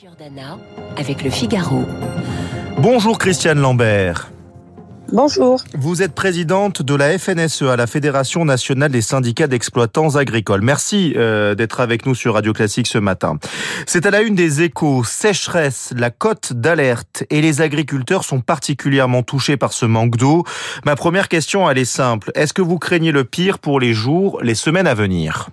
Giordana avec le Figaro. Bonjour Christiane Lambert. Bonjour. Vous êtes présidente de la FNSEA, la Fédération nationale des syndicats d'exploitants agricoles. Merci euh, d'être avec nous sur Radio Classique ce matin. C'est à la une des échos, sécheresse, la cote d'alerte et les agriculteurs sont particulièrement touchés par ce manque d'eau. Ma première question, elle est simple. Est-ce que vous craignez le pire pour les jours, les semaines à venir?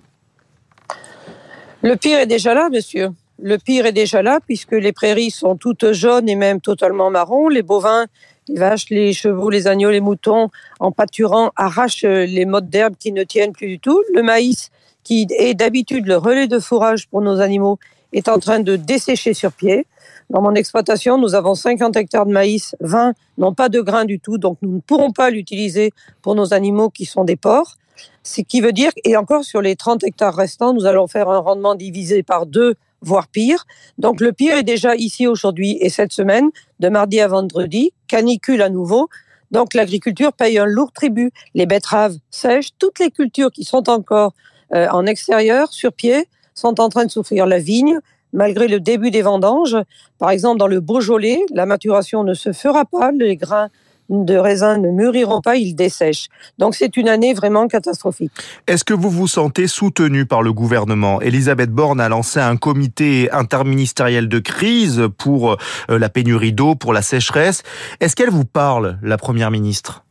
Le pire est déjà là, monsieur. Le pire est déjà là puisque les prairies sont toutes jaunes et même totalement marron. Les bovins, les vaches, les chevaux, les agneaux, les moutons, en pâturant, arrachent les mottes d'herbe qui ne tiennent plus du tout. Le maïs, qui est d'habitude le relais de fourrage pour nos animaux, est en train de dessécher sur pied. Dans mon exploitation, nous avons 50 hectares de maïs, 20 n'ont pas de grains du tout, donc nous ne pourrons pas l'utiliser pour nos animaux qui sont des porcs. Ce qui veut dire, et encore sur les 30 hectares restants, nous allons faire un rendement divisé par deux voire pire. Donc le pire est déjà ici aujourd'hui et cette semaine, de mardi à vendredi, canicule à nouveau. Donc l'agriculture paye un lourd tribut. Les betteraves sèches, toutes les cultures qui sont encore euh, en extérieur, sur pied, sont en train de souffrir. La vigne, malgré le début des vendanges, par exemple dans le Beaujolais, la maturation ne se fera pas, les grains de raisins ne mûriront pas, ils dessèchent. Donc c'est une année vraiment catastrophique. Est-ce que vous vous sentez soutenu par le gouvernement? Elisabeth Borne a lancé un comité interministériel de crise pour euh, la pénurie d'eau, pour la sécheresse. Est-ce qu'elle vous parle, la Première ministre?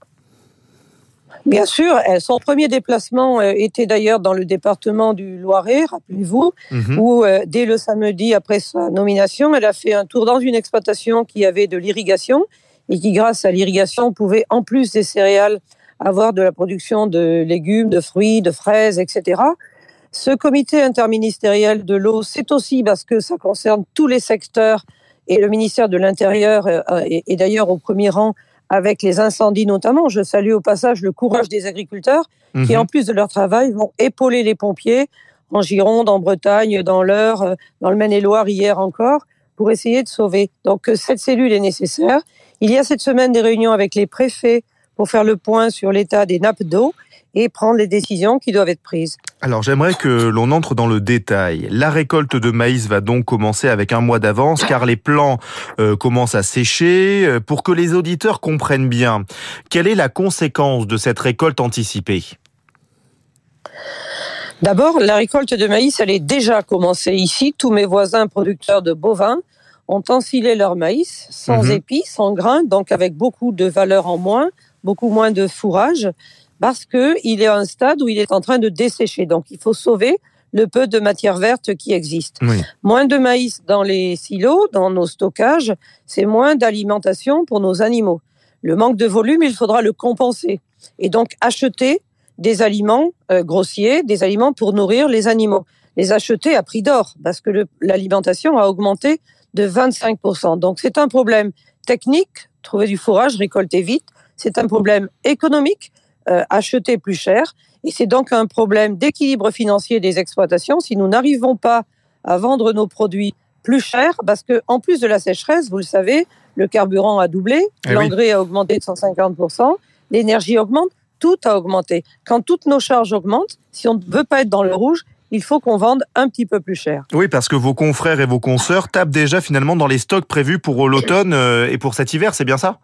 Bien sûr, son premier déplacement euh, était d'ailleurs dans le département du Loiret, rappelez-vous, mhm. où euh, dès le samedi après sa nomination, elle a fait un tour dans une exploitation qui avait de l'irrigation et qui, grâce à l'irrigation, pouvait, en plus des céréales, avoir de la production de légumes, de fruits, de fraises, etc. Ce comité interministériel de l'eau, c'est aussi parce que ça concerne tous les secteurs et le ministère de l'Intérieur euh, est d'ailleurs au premier rang avec les incendies notamment. Je salue au passage le courage des agriculteurs qui, mhm. en plus de leur travail, vont épauler les pompiers en Gironde, en Bretagne, dans l'Eure, euh, dans le Maine-et-Loire hier encore, pour essayer de sauver. Donc euh, cette cellule est nécessaire. Il y a cette semaine des réunions avec les préfets pour faire le point sur l'état des nappes d'eau et prendre les décisions qui doivent être prises. Alors j'aimerais que l'on entre dans le détail. La récolte de maïs va donc commencer avec un mois d'avance car les plants euh, commencent à sécher. Euh, pour que les auditeurs comprennent bien, quelle est la conséquence de cette récolte anticipée? D'abord, la récolte de maïs, elle est déjà commencée ici. Tous mes voisins producteurs de bovins ont ensilé leur maïs sans mhm. épis, sans grains, donc avec beaucoup de valeur en moins, beaucoup moins de fourrage, parce que il est à un stade où il est en train de dessécher. Donc il faut sauver le peu de matière verte qui existe. Moins de maïs dans les silos, dans nos stockages, c'est moins d'alimentation pour nos animaux. Le manque de volume, il faudra le compenser. Et donc acheter des aliments euh, grossiers, des aliments pour nourrir les animaux. Les acheter à prix d'or, parce que l'alimentation a augmenté de 25%. Donc c'est un problème technique, trouver du fourrage, récolter vite. C'est un problème économique, euh, acheter plus cher. Et c'est donc un problème d'équilibre financier des exploitations si nous n'arrivons pas à vendre nos produits plus cher, parce que en plus de la sécheresse, vous le savez, le carburant a doublé, eh l'engrais a augmenté de 150%, l'énergie augmente, tout a augmenté. Quand toutes nos charges augmentent, si on ne veut pas être dans le rouge, il faut qu'on vende un petit peu plus cher. Oui, parce que vos confrères et vos consoeurs tapent déjà finalement dans les stocks prévus pour l'automne euh, et pour cet hiver, c'est bien ça?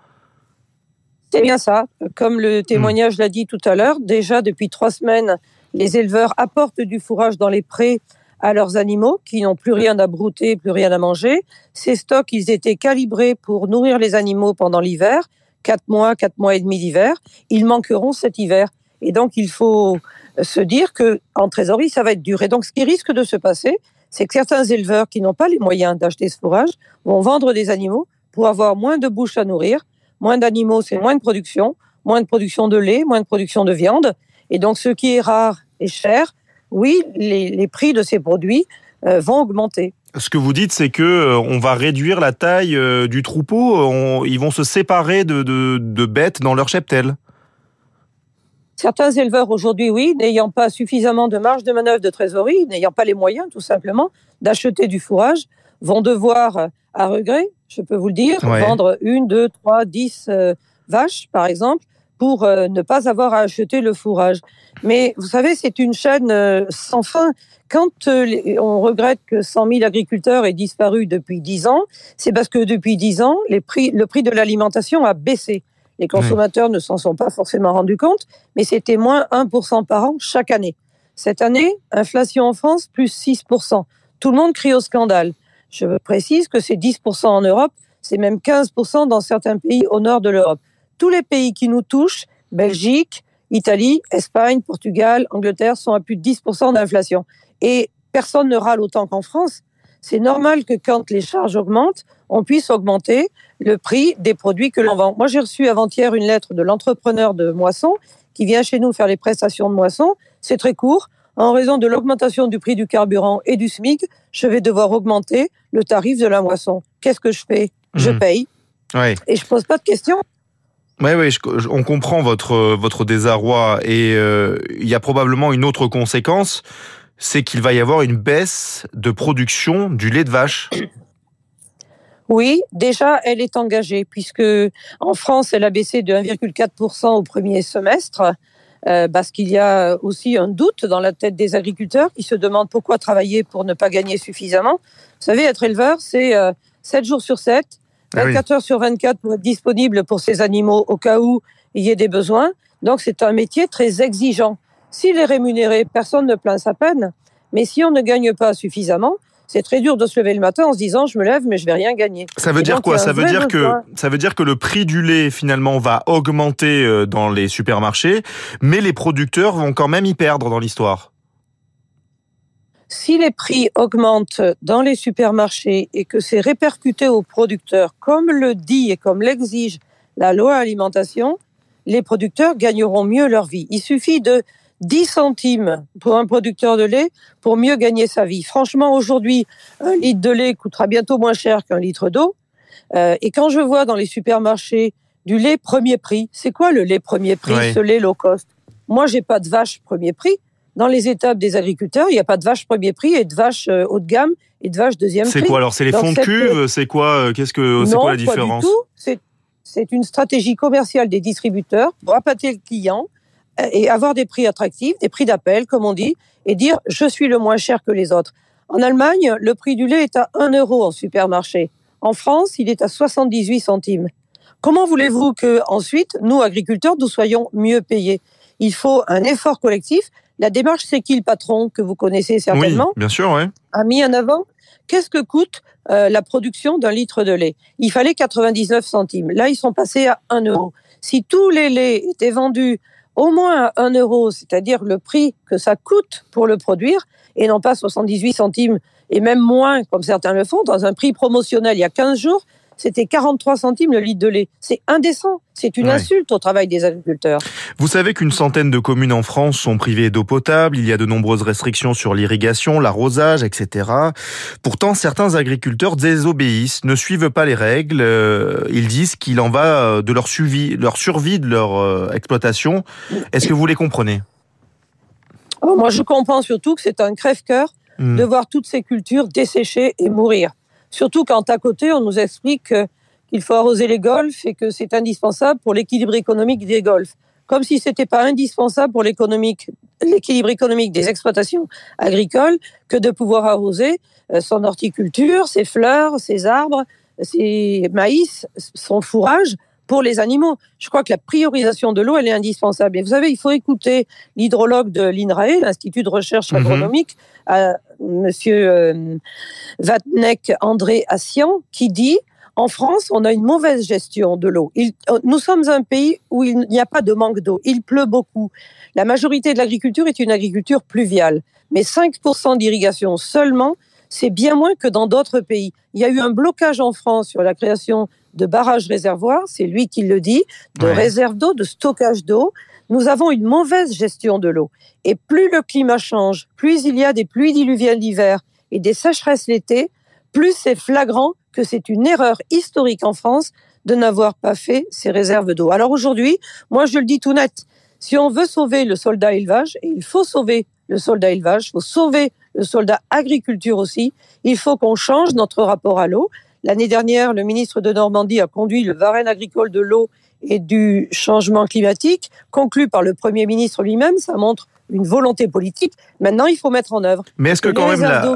C'est bien ça. Comme le témoignage l'a dit tout à l'heure, déjà depuis trois semaines, les éleveurs apportent du fourrage dans les prés à leurs animaux qui n'ont plus rien à brouter, plus rien à manger. Ces stocks, ils étaient calibrés pour nourrir les animaux pendant l'hiver, quatre mois, quatre mois et demi d'hiver. Ils manqueront cet hiver. Et donc, il faut se dire que trésorerie, ça va être dur. Et donc, ce qui risque de se passer, c'est que certains éleveurs qui n'ont pas les moyens d'acheter ce fourrage vont vendre des animaux pour avoir moins de bouches à nourrir. Moins d'animaux, c'est moins de production, moins de production de lait, moins de production de viande. Et donc, ce qui est rare et cher, oui, les, prix de ces produits euh, vont augmenter. Ce que vous dites, c'est que euh, on va réduire la taille euh, du troupeau. ils vont se séparer de, de bêtes dans leur cheptel. Certains éleveurs aujourd'hui, oui, n'ayant pas suffisamment de marge de manœuvre de trésorerie, n'ayant pas les moyens tout simplement d'acheter du fourrage, vont devoir, euh, à regret, je peux vous le dire, vendre une, deux, trois, dix euh, vaches, par exemple, pour euh, ne pas avoir à acheter le fourrage. Mais vous savez, c'est une chaîne euh, sans fin. Quand on regrette que 100 000 agriculteurs aient disparu depuis 10 ans, c'est parce que depuis 10 ans, les prix, le prix de l'alimentation a baissé. Les consommateurs ne s'en sont pas forcément rendus compte, mais c'était moins 1% par an chaque année. Cette année, inflation en France, plus 6%. Tout le monde crie au scandale. Je précise que c'est 10% en Europe, c'est même 15% dans certains pays au nord de l'Europe. Tous les pays qui nous touchent, Belgique, Italie, Espagne, Portugal, Angleterre, sont à plus de 10% d'inflation. Et personne ne râle autant qu'en France. C'est normal que quand les charges augmentent, on puisse augmenter le prix des produits que l'on vend. Moi, j'ai reçu avant-hier une lettre de l'entrepreneur de moisson qui vient chez nous faire les prestations de moisson. C'est très court. En raison de l'augmentation du prix du carburant et du SMIC, je vais devoir augmenter le tarif de la moisson. Qu'est-ce que je fais? Je mmh. paye. Et je pose pas de questions. Oui, oui, on comprend votre votre désarroi et euh, il y a probablement une autre conséquence, c'est qu'il va y avoir une baisse de production du lait de vache. Oui, déjà, elle est engagée puisque en France, elle a baissé de 1,4% au premier semestre. Euh, parce qu'il y a aussi un doute dans la tête des agriculteurs qui se demandent pourquoi travailler pour ne pas gagner suffisamment. Vous savez, être éleveur, c'est 7 euh, jours sur 7, 24 ah heures sur 24 pour être disponible pour ces animaux au cas où il y ait des besoins. Donc c'est un métier très exigeant. S'il est rémunéré, personne ne plaint sa peine. Mais si on ne gagne pas suffisamment, c'est très dur de se lever le matin en se disant je me lève mais je vais rien gagner. Ça veut dire quoi Ça veut dire que ça veut dire que le prix du lait finalement va augmenter euh, dans les supermarchés, mais les producteurs vont quand même y perdre dans l'histoire. Si les prix augmentent dans les supermarchés et que c'est répercuté aux producteurs, comme le dit et comme l'exige la loi alimentation, les producteurs gagneront mieux leur vie. Il suffit de 10 centimes pour un producteur de lait pour mieux gagner sa vie. Franchement, aujourd'hui, un litre de lait coûtera bientôt moins cher qu'un litre d'eau. Euh, et quand je vois dans les supermarchés du lait premier prix, c'est quoi le lait premier prix, ce lait low cost? Moi, j'ai pas de vache premier prix. Dans les étapes des agriculteurs, il n'y a pas de vache premier prix et de vache euh, haut de gamme et de vache deuxième prix. C'est quoi alors C'est les fonds de cuve? C'est quoi euh, Qu'est-ce que c'est quoi la différence? C'est une stratégie commerciale des distributeurs pour appâter le client et avoir des prix attractifs, des prix d'appel, comme on dit, et dire je suis le moins cher que les autres. En Allemagne, le prix du lait est à 1 euro en supermarché. En France, il est à 78 centimes. Comment voulez-vous que ensuite, nous agriculteurs, nous soyons mieux payés? Il faut un effort collectif. La démarche C'est qui le patron que vous connaissez certainement? Oui, bien sûr, oui. A mis en avant qu'est-ce que coûte euh, la production d'un litre de lait Il fallait 99 centimes. Là, ils sont passés à 1 euro. Si tous les laits étaient vendus au moins à 1 euro, c'est-à-dire le prix que ça coûte pour le produire, et non pas 78 centimes, et même moins, comme certains le font, dans un prix promotionnel il y a 15 jours, c'était 43 centimes le litre de lait. C'est indécent. C'est une insulte au travail des agriculteurs. Vous savez qu'une centaine de communes en France sont privées d'eau potable. Il y a de nombreuses restrictions sur l'irrigation, l'arrosage, etc. Pourtant, certains agriculteurs désobéissent, ne suivent pas les règles. Euh, ils disent qu'il en va de leur survie, leur survie de leur euh, exploitation. Est-ce que vous les comprenez? Oh, Moi, je comprends surtout que c'est un crève-cœur hmm. de voir toutes ces cultures dessécher et mourir. Surtout quand à côté, on nous explique qu'il faut arroser les golfs et que c'est indispensable pour l'équilibre économique des golfs. Comme si c'était pas indispensable pour l'équilibre économique des exploitations agricoles que de pouvoir arroser euh, son horticulture, ses fleurs, ses arbres, ses maïs, son fourrage pour les animaux. Je crois que la priorisation de l'eau, elle est indispensable. Et vous savez, il faut écouter l'hydrologue de l'INRAE, l'Institut de recherche mhm. agronomique, euh, Monsieur euh, Vatnek André Assian, qui dit en France, on a une mauvaise gestion de l'eau. Nous sommes un pays où il n'y a pas de manque d'eau. Il pleut beaucoup. La majorité de l'agriculture est une agriculture pluviale. Mais 5% d'irrigation seulement, c'est bien moins que dans d'autres pays. Il y a eu un blocage en France sur la création de barrages réservoirs, c'est lui qui le dit, de réserves d'eau, de stockage d'eau. Nous avons une mauvaise gestion de l'eau. Et plus le climat change, plus il y a des pluies diluviales l'hiver et des sécheresses l'été, plus c'est flagrant que c'est une erreur historique en France de n'avoir pas fait ces réserves d'eau. Alors aujourd'hui, moi je le dis tout net, si on veut sauver le soldat élevage, et il faut sauver le soldat élevage, il faut sauver le soldat agriculture aussi, il faut qu'on change notre rapport à l'eau. L'année dernière, le ministre de Normandie a conduit le Varenne agricole de l'eau et du changement climatique, conclu par le Premier ministre lui-même. Ça montre une volonté politique. Maintenant, il faut mettre en œuvre. Mais est-ce que quand même la...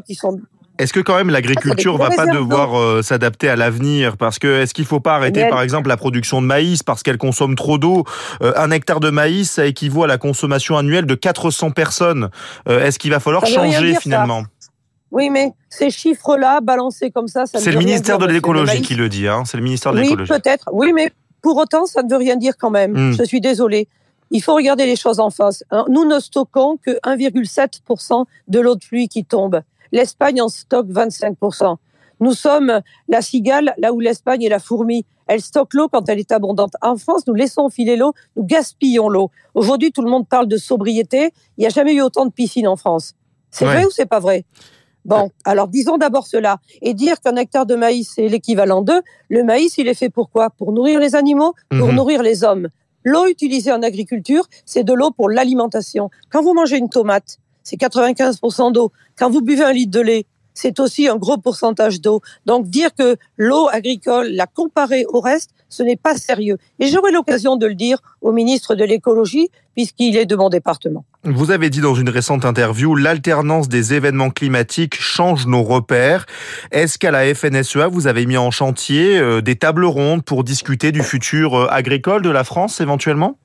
Est-ce que quand même l'agriculture va pas devoir euh, s'adapter à l'avenir? Parce que est-ce qu'il faut pas arrêter par exemple la production de maïs parce qu'elle consomme trop d'eau? Euh, Un hectare de maïs, ça équivaut à la consommation annuelle de 400 personnes. Euh, est-ce qu'il va falloir changer finalement? Oui, mais ces chiffres-là, balancés comme ça, ça C'est le ministère de l'écologie qui le dit, hein C'est le ministère de l'écologie. Oui, peut-être. Oui, mais pour autant, ça ne veut rien dire quand même. Hmm. Je suis désolée. Il faut regarder les choses en face. Nous ne stockons que 1,7% de l'eau de pluie qui tombe. L'Espagne en stocke 25%. Nous sommes la cigale, là où l'Espagne est la fourmi. Elle stocke l'eau quand elle est abondante. En France, nous laissons filer l'eau, nous gaspillons l'eau. Aujourd'hui, tout le monde parle de sobriété. Il n'y a jamais eu autant de piscines en France. C'est vrai ou c'est pas vrai? Bon, alors disons d'abord cela. Et dire qu'un hectare de maïs, c'est l'équivalent d'eux. Le maïs, il est fait pour quoi? Pour nourrir les animaux, pour mhm. nourrir les hommes. L'eau utilisée en agriculture, c'est de l'eau pour l'alimentation. Quand vous mangez une tomate, c'est 95% d'eau. Quand vous buvez un litre de lait, c'est aussi un gros pourcentage d'eau. Donc dire que l'eau agricole, la comparer au reste, ce n'est pas sérieux. Et j'aurai l'occasion de le dire au ministre de l'écologie, puisqu'il est de mon département. Vous avez dit dans une récente interview, l'alternance des événements climatiques change nos repères. Est-ce qu'à la FNSEA, vous avez mis en chantier euh, des tables rondes pour discuter du futur euh, agricole de la France éventuellement?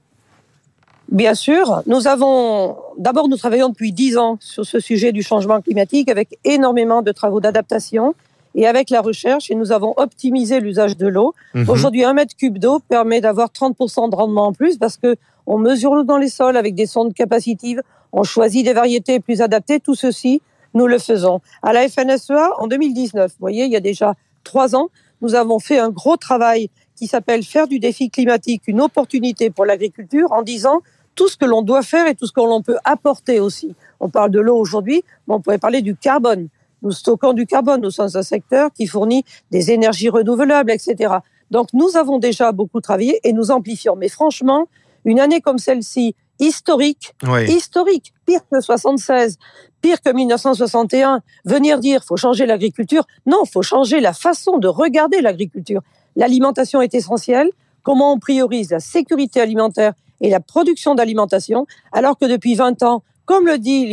Bien sûr, nous avons d'abord nous travaillons depuis dix ans sur ce sujet du changement climatique avec énormément de travaux d'adaptation et avec la recherche et nous avons optimisé l'usage de l'eau. Mhm. Aujourd'hui, un mètre cube d'eau permet d'avoir 30% de rendement en plus parce que on mesure l'eau dans les sols avec des sondes capacitives, on choisit des variétés plus adaptées. Tout ceci, nous le faisons. À la FNSEA, en 2019, vous voyez, il y a déjà trois ans, nous avons fait un gros travail qui s'appelle faire du défi climatique une opportunité pour l'agriculture en disant tout ce que l'on doit faire et tout ce que l'on peut apporter aussi. On parle de l'eau aujourd'hui, mais on pourrait parler du carbone. Nous stockons du carbone au sens d'un secteur qui fournit des énergies renouvelables, etc. Donc nous avons déjà beaucoup travaillé et nous amplifions. Mais franchement, une année comme celle-ci, historique, historique, pire que 76, pire que 1961, venir dire faut changer l'agriculture, non, faut changer la façon de regarder l'agriculture. L'alimentation est essentielle. Comment on priorise la sécurité alimentaire et la production d'alimentation, alors que depuis 20 ans, comme le dit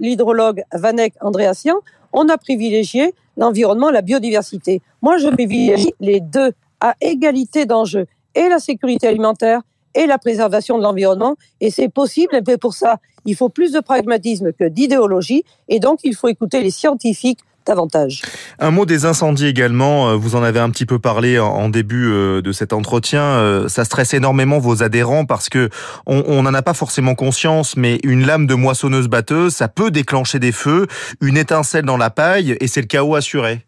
l'hydrologue Vanek Andréassian, on a privilégié l'environnement, la biodiversité. Moi, je privilégie les deux à égalité d'enjeux, et la sécurité alimentaire et la préservation de l'environnement. Et c'est possible, mais pour ça, il faut plus de pragmatisme que d'idéologie, et donc il faut écouter les scientifiques davantage. Un mot des incendies également, euh, vous en avez un petit peu parlé en début euh, de cet entretien, euh, ça stresse énormément vos adhérents parce que on n'en a pas forcément conscience, mais une lame de moissonneuse batteuse, ça peut déclencher des feux, une étincelle dans la paille et c'est le chaos assuré.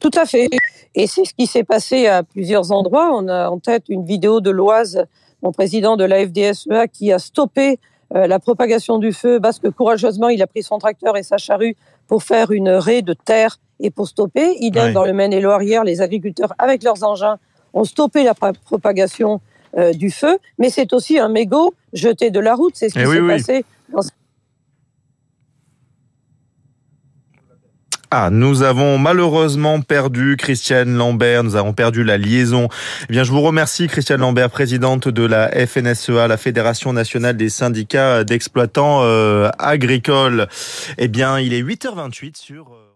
Tout à fait. Et c'est ce qui s'est passé à plusieurs endroits. On a en tête une vidéo de Loise, mon président de la FDSEA, qui a stoppé la propagation du feu parce que courageusement, il a pris son tracteur et sa charrue pour faire une raie de terre et pour stopper. Idem dans le Maine-et-Loire les agriculteurs avec leurs engins ont stoppé la propagation euh, du feu, mais c'est aussi un mégot jeté de la route. C'est ce qui eh s'est passé dans Ah, nous avons malheureusement perdu Christiane Lambert, nous avons perdu la liaison. Eh bien, je vous remercie Christiane Lambert, présidente de la FNSEA, la Fédération nationale des syndicats d'exploitants euh, agricoles. Eh bien, il est 8h28 sur... Euh,